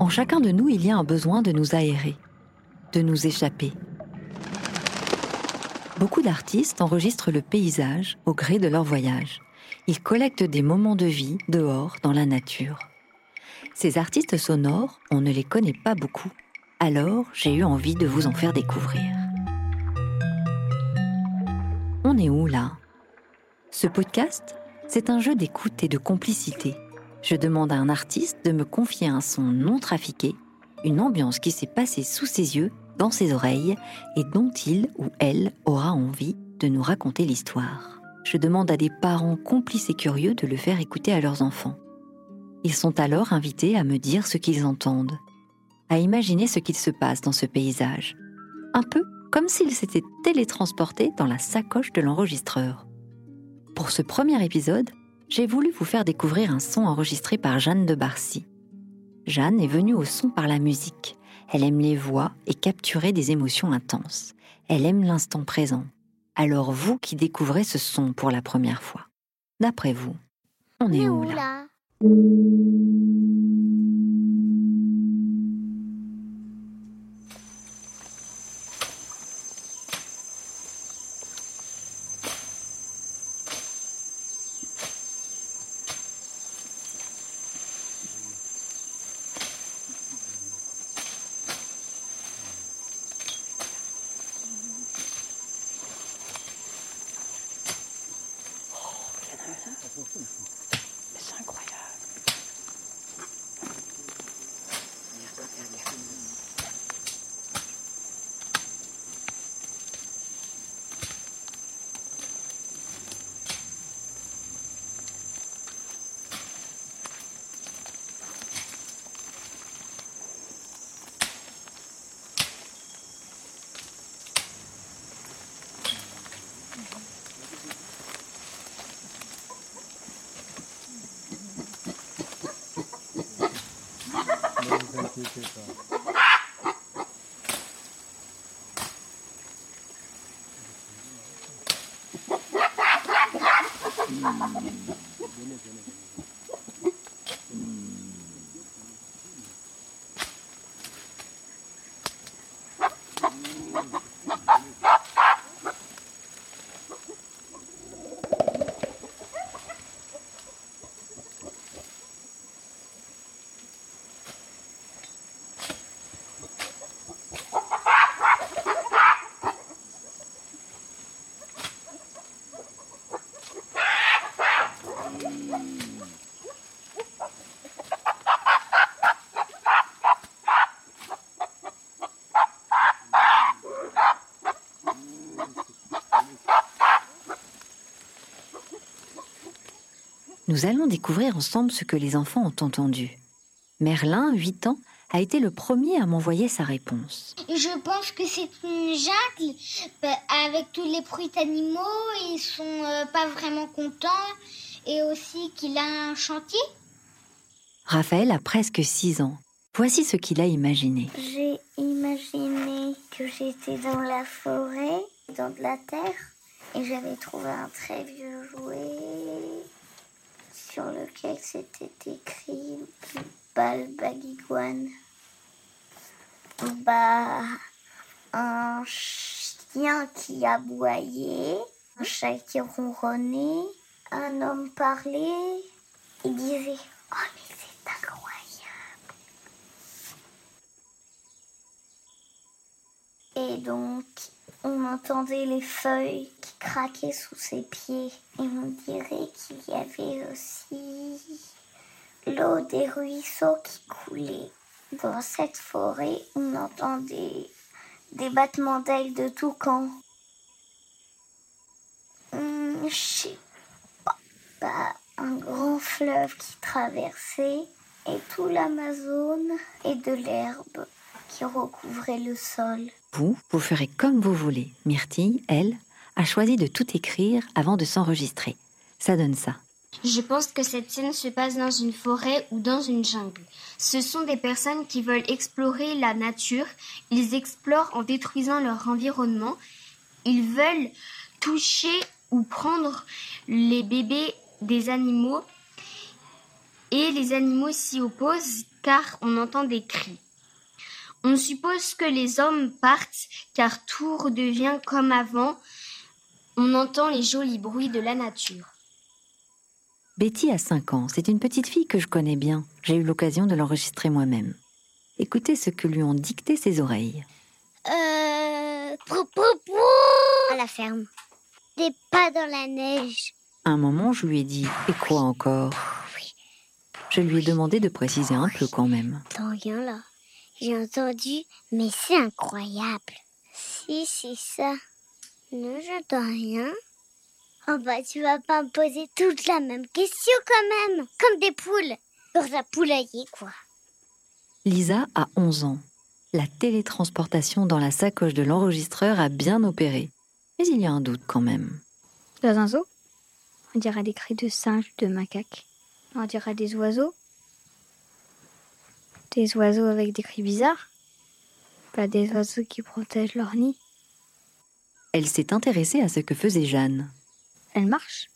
En chacun de nous, il y a un besoin de nous aérer, de nous échapper. Beaucoup d'artistes enregistrent le paysage au gré de leur voyage. Ils collectent des moments de vie dehors, dans la nature. Ces artistes sonores, on ne les connaît pas beaucoup. Alors, j'ai eu envie de vous en faire découvrir. On est où là? Ce podcast, c'est un jeu d'écoute et de complicité. Je demande à un artiste de me confier un son non trafiqué, une ambiance qui s'est passée sous ses yeux, dans ses oreilles, et dont il ou elle aura envie de nous raconter l'histoire. Je demande à des parents complices et curieux de le faire écouter à leurs enfants. Ils sont alors invités à me dire ce qu'ils entendent, à imaginer ce qu'il se passe dans ce paysage, un peu comme s'ils s'étaient télétransportés dans la sacoche de l'enregistreur. Pour ce premier épisode, j'ai voulu vous faire découvrir un son enregistré par Jeanne de Barcy. Jeanne est venue au son par la musique. Elle aime les voix et capturer des émotions intenses. Elle aime l'instant présent. Alors vous qui découvrez ce son pour la première fois, d'après vous, on est où là? 休憩か。Mm-hmm. Nous allons découvrir ensemble ce que les enfants ont entendu. Merlin, 8 ans, a été le premier à m'envoyer sa réponse. Je pense que c'est une jungle bah, avec tous les bruits d'animaux. Ils sont euh, pas vraiment contents et aussi qu'il a un chantier. Raphaël a presque 6 ans. Voici ce qu'il a imaginé. J'ai imaginé que j'étais dans la forêt, dans de la terre, et j'avais trouvé un très vieux jouet sur lequel c'était écrit Balbagiguan. Bah, un chien qui aboyait, un chat qui ronronnait, un homme parlait. Il disait Oh, mais c'est incroyable! Et donc, on entendait les feuilles qui craquaient sous ses pieds. Et on dirait qu'il y avait aussi l'eau des ruisseaux qui coulait. Dans cette forêt, on entendait des battements d'ailes de tout camp. Hum, je sais pas. Un grand fleuve qui traversait et tout l'Amazone et de l'herbe qui recouvrait le sol. Vous, vous ferez comme vous voulez. Myrtille, elle, a choisi de tout écrire avant de s'enregistrer. Ça donne ça. Je pense que cette scène se passe dans une forêt ou dans une jungle. Ce sont des personnes qui veulent explorer la nature. Ils explorent en détruisant leur environnement. Ils veulent toucher ou prendre les bébés des animaux. et les animaux s'y opposent car on entend des cris. On suppose que les hommes partent car tout redevient comme avant. On entend les jolis bruits de la nature. Betty a 5 ans. C'est une petite fille que je connais bien. J'ai eu l'occasion de l'enregistrer moi-même. Écoutez ce que lui ont dicté ses oreilles. Euh. Prou, prou, prou à la ferme. Des pas dans la neige. À un moment, je lui ai dit Et quoi encore? Je lui ai demandé de préciser un peu quand même. Rien là J'ai entendu, mais c'est incroyable. Si, c'est ça. Non, j'entends rien. Oh bah, tu vas pas me poser toute la même question quand même. Comme des poules. Dans un poulailler, quoi. Lisa a 11 ans. La télétransportation dans la sacoche de l'enregistreur a bien opéré. Mais il y a un doute quand même. Dans un zoo? On dirait des cris de singes, de macaques. On dirait des oiseaux. Des oiseaux avec des cris bizarres. Pas des oiseaux qui protègent leur nid. Elle s'est intéressée à ce que faisait Jeanne. Elle marche.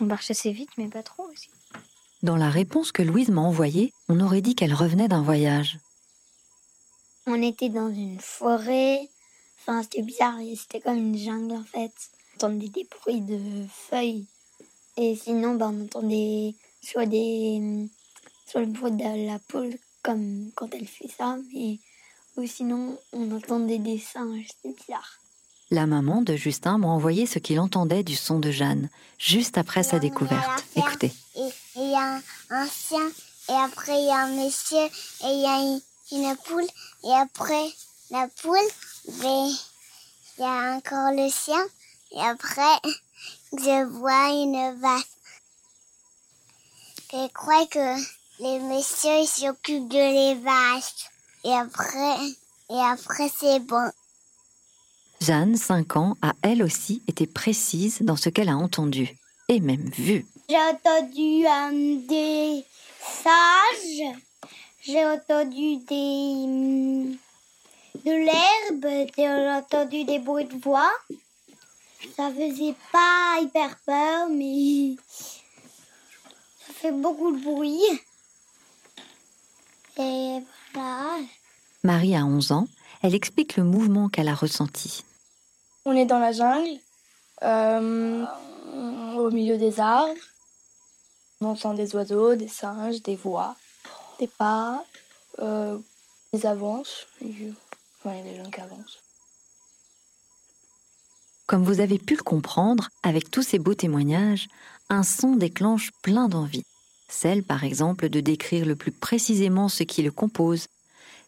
On marche assez vite, mais pas trop aussi. Dans la réponse que Louise m'a envoyée, on aurait dit qu'elle revenait d'un voyage. On était dans une forêt. Enfin, c'était bizarre. C'était comme une jungle en fait. On entendait des bruits de feuilles. Et sinon, bah, on entendait soit des, soit le bruit de la poule comme quand elle fait ça, mais ou sinon on entendait des singes. C'était bizarre. La maman de Justin m'a envoyé ce qu'il entendait du son de Jeanne, juste après sa découverte. Écoutez. Et il y a un, chien, et après il y a un monsieur, et il y a une, une poule, et après la poule, ben, il y a encore le chien, et après je vois une vache. Je crois que les messieurs ils s'occupent de les vaches. Et après, et après c'est bon. Jeanne, 5 ans, a elle aussi été précise dans ce qu'elle a entendu, et même vu. J'ai entendu euh, des sages, j'ai entendu des hum, de l'herbe, j'ai entendu des bruits de voix. Ça faisait pas hyper peur, mais ça fait beaucoup de bruit. Et voilà. Marie a 11 ans, elle explique le mouvement qu'elle a ressenti. On est dans la jungle, euh, au milieu des arbres. On entend des oiseaux, des singes, des voix, des pas, euh, des avances. Il y a des gens qui avancent. Comme vous avez pu le comprendre, avec tous ces beaux témoignages, un son déclenche plein d'envies. Celle, par exemple, de décrire le plus précisément ce qui le compose,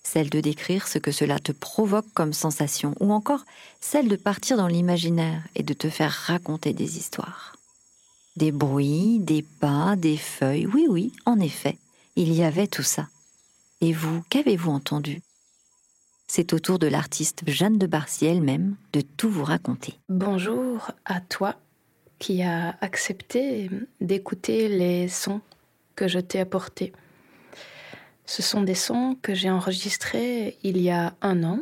celle de décrire ce que cela te provoque comme sensation, ou encore celle de partir dans l'imaginaire et de te faire raconter des histoires. Des bruits, des pas, des feuilles, oui, oui, en effet, il y avait tout ça. Et vous, qu'avez-vous entendu? C'est au tour de l'artiste Jeanne de Barcy elle-même de tout vous raconter. Bonjour à toi qui as accepté d'écouter les sons que je t'ai apportés. Ce sont des sons que j'ai enregistrés il y a un an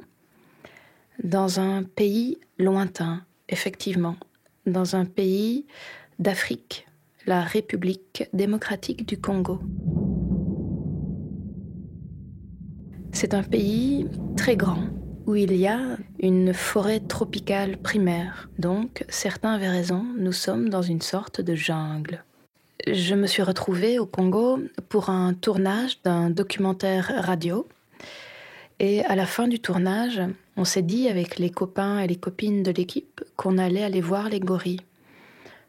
dans un pays lointain, effectivement, dans un pays d'Afrique, la République démocratique du Congo. C'est un pays très grand où il y a une forêt tropicale primaire. Donc, certains avaient raison, nous sommes dans une sorte de jungle. Je me suis retrouvée au Congo pour un tournage d'un documentaire radio. Et à la fin du tournage, on s'est dit avec les copains et les copines de l'équipe qu'on allait aller voir les gorilles.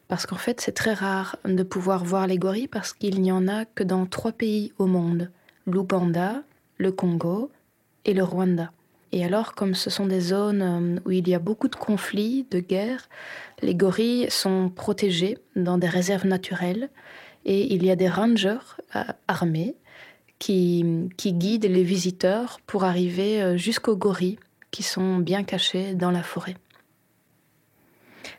Parce qu'en fait, c'est très rare de pouvoir voir les gorilles parce qu'il n'y en a que dans trois pays au monde. L'Ouganda, le Congo et le Rwanda. Et alors, comme ce sont des zones euh, où il y a beaucoup de conflits, de guerres, les gorilles sont protégés dans des réserves naturelles et il y a des rangers euh, armés qui, qui guident les visiteurs pour arriver euh, jusqu'aux gorilles qui sont bien cachés dans la forêt.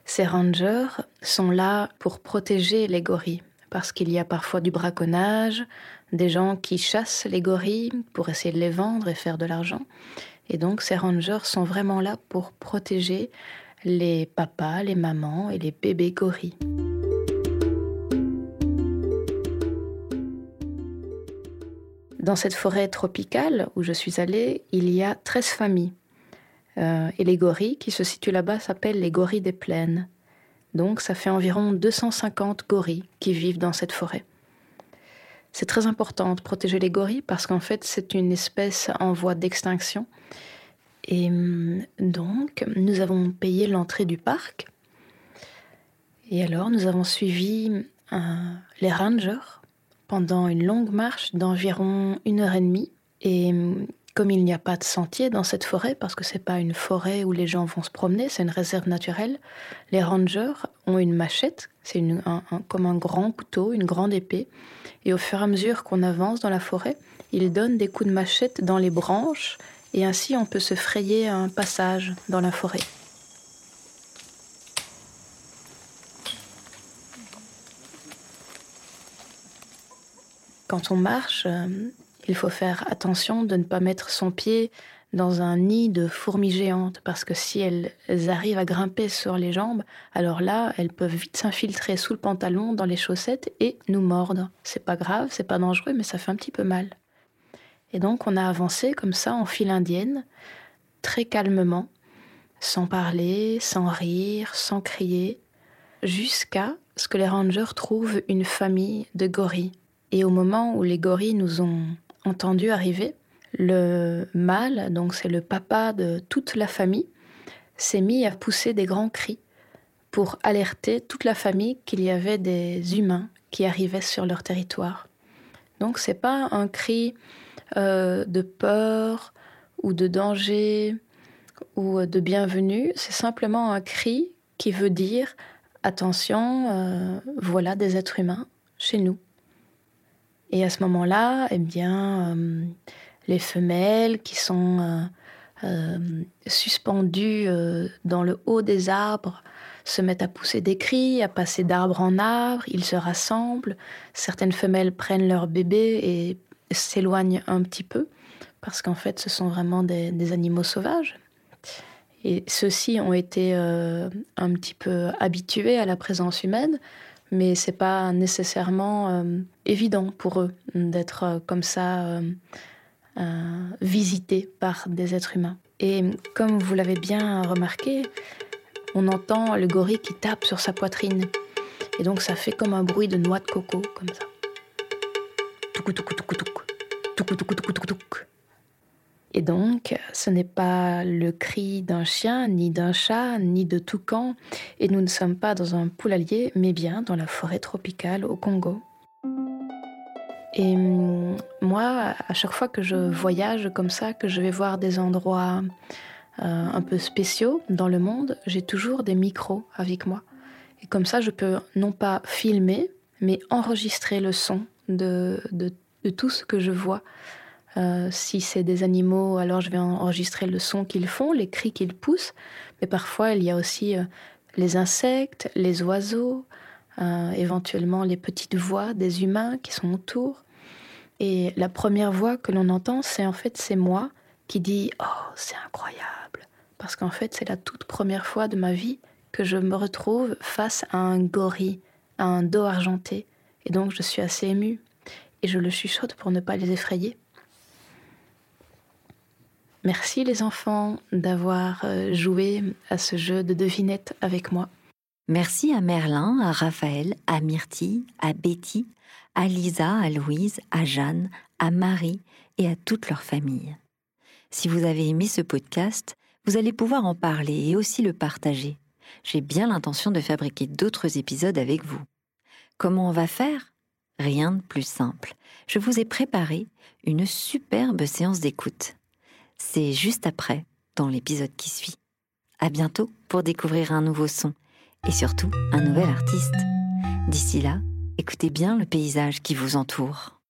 Ces rangers sont là pour protéger les gorilles parce qu'il y a parfois du braconnage, des gens qui chassent les gorilles pour essayer de les vendre et faire de l'argent. Et donc ces rangers sont vraiment là pour protéger les papas, les mamans et les bébés gorilles. Dans cette forêt tropicale où je suis allée, il y a 13 familles. Euh, et les gorilles qui se situent là-bas s'appellent les gorilles des plaines. Donc ça fait environ 250 gorilles qui vivent dans cette forêt. C'est très important de protéger les gorilles parce qu'en fait c'est une espèce en voie d'extinction. Et hum, donc nous avons payé l'entrée du parc. Et alors nous avons suivi euh, les rangers pendant une longue marche d'environ une heure et demie. Et hum, comme il n'y a pas de sentier dans cette forêt, parce que c'est pas une forêt où les gens vont se promener, c'est une réserve naturelle, les rangers ont une machette, c'est comme un grand couteau, une grande épée, et au fur et à mesure qu'on avance dans la forêt, ils donnent des coups de machette dans les branches, et ainsi on peut se frayer un passage dans la forêt. Quand on marche, euh, il faut faire attention de ne pas mettre son pied dans un nid de fourmis géantes, parce que si elles, arrivent à grimper sur les jambes, alors là, elles peuvent vite s'infiltrer sous le pantalon, dans les chaussettes et nous mordre. C'est pas grave, c'est pas dangereux, mais ça fait un petit peu mal. Et donc, on a avancé comme ça en file indienne, très calmement, sans parler, sans rire, sans crier, jusqu'à ce que les rangers trouvent une famille de gorilles. Et au moment où les gorilles nous ont entendu arriver, le mâle, donc c'est le papa de toute la famille, s'est mis à pousser des grands cris pour alerter toute la famille qu'il y avait des humains qui arrivaient sur leur territoire. Donc c'est pas un cri euh, de peur ou de danger ou de bienvenue, c'est simplement un cri qui veut dire attention, euh, voilà des êtres humains chez nous. Et à ce moment-là, eh bien, euh, les femelles qui sont euh, euh, suspendues dans le haut des arbres se mettent à pousser des cris, à passer d'arbre en arbre, ils se rassemblent, certaines femelles prennent leur bébé et s'éloignent un petit peu, parce qu'en fait ce sont vraiment des, animaux sauvages. Et ceux-ci ont été un petit peu habitués à la présence humaine, mais c'est pas nécessairement euh, évident pour eux d'être euh, comme ça euh, visités par des êtres humains. Et comme vous l'avez bien remarqué, on entend le gorille qui tape sur sa poitrine. Et donc ça fait comme un bruit de noix de coco, comme ça. Et donc, ce n'est pas le cri d'un chien, ni d'un chat, ni de toucan, et nous ne sommes pas dans un poulailler, mais bien dans la forêt tropicale au Congo. Et hum, moi, à chaque fois que je voyage comme ça, que je vais voir des endroits euh, un peu spéciaux dans le monde, j'ai toujours des micros avec moi. Et comme ça, je peux non pas filmer, mais enregistrer le son de tout ce que je vois. Euh, si c'est des animaux, alors je vais enregistrer le son qu'ils font, les cris qu'ils poussent. Mais parfois, il y a aussi euh, les insectes, les oiseaux, euh, éventuellement les petites voix des humains qui sont autour. Et la première voix que l'on entend, c'est en fait c'est moi qui dis oh c'est incroyable parce qu'en fait c'est la toute première fois de ma vie que je me retrouve face à un gorille, à un dos argenté. Et donc je suis assez émue et je le chuchote pour ne pas les effrayer. Merci les enfants d'avoir euh, joué à ce jeu de devinette avec moi. Merci à Merlin, à Raphaël, à Myrtille, à Betty, à Lisa, à Louise, à Jeanne, à Marie et à toute leur famille. Si vous avez aimé ce podcast, vous allez pouvoir en parler et aussi le partager. J'ai bien l'intention de fabriquer d'autres épisodes avec vous. Comment on va faire? Rien de plus simple. Je vous ai préparé une superbe séance d'écoute. C'est juste après, dans l'épisode qui suit. À bientôt pour découvrir un nouveau son et surtout un nouvel artiste. D'ici là, écoutez bien le paysage qui vous entoure.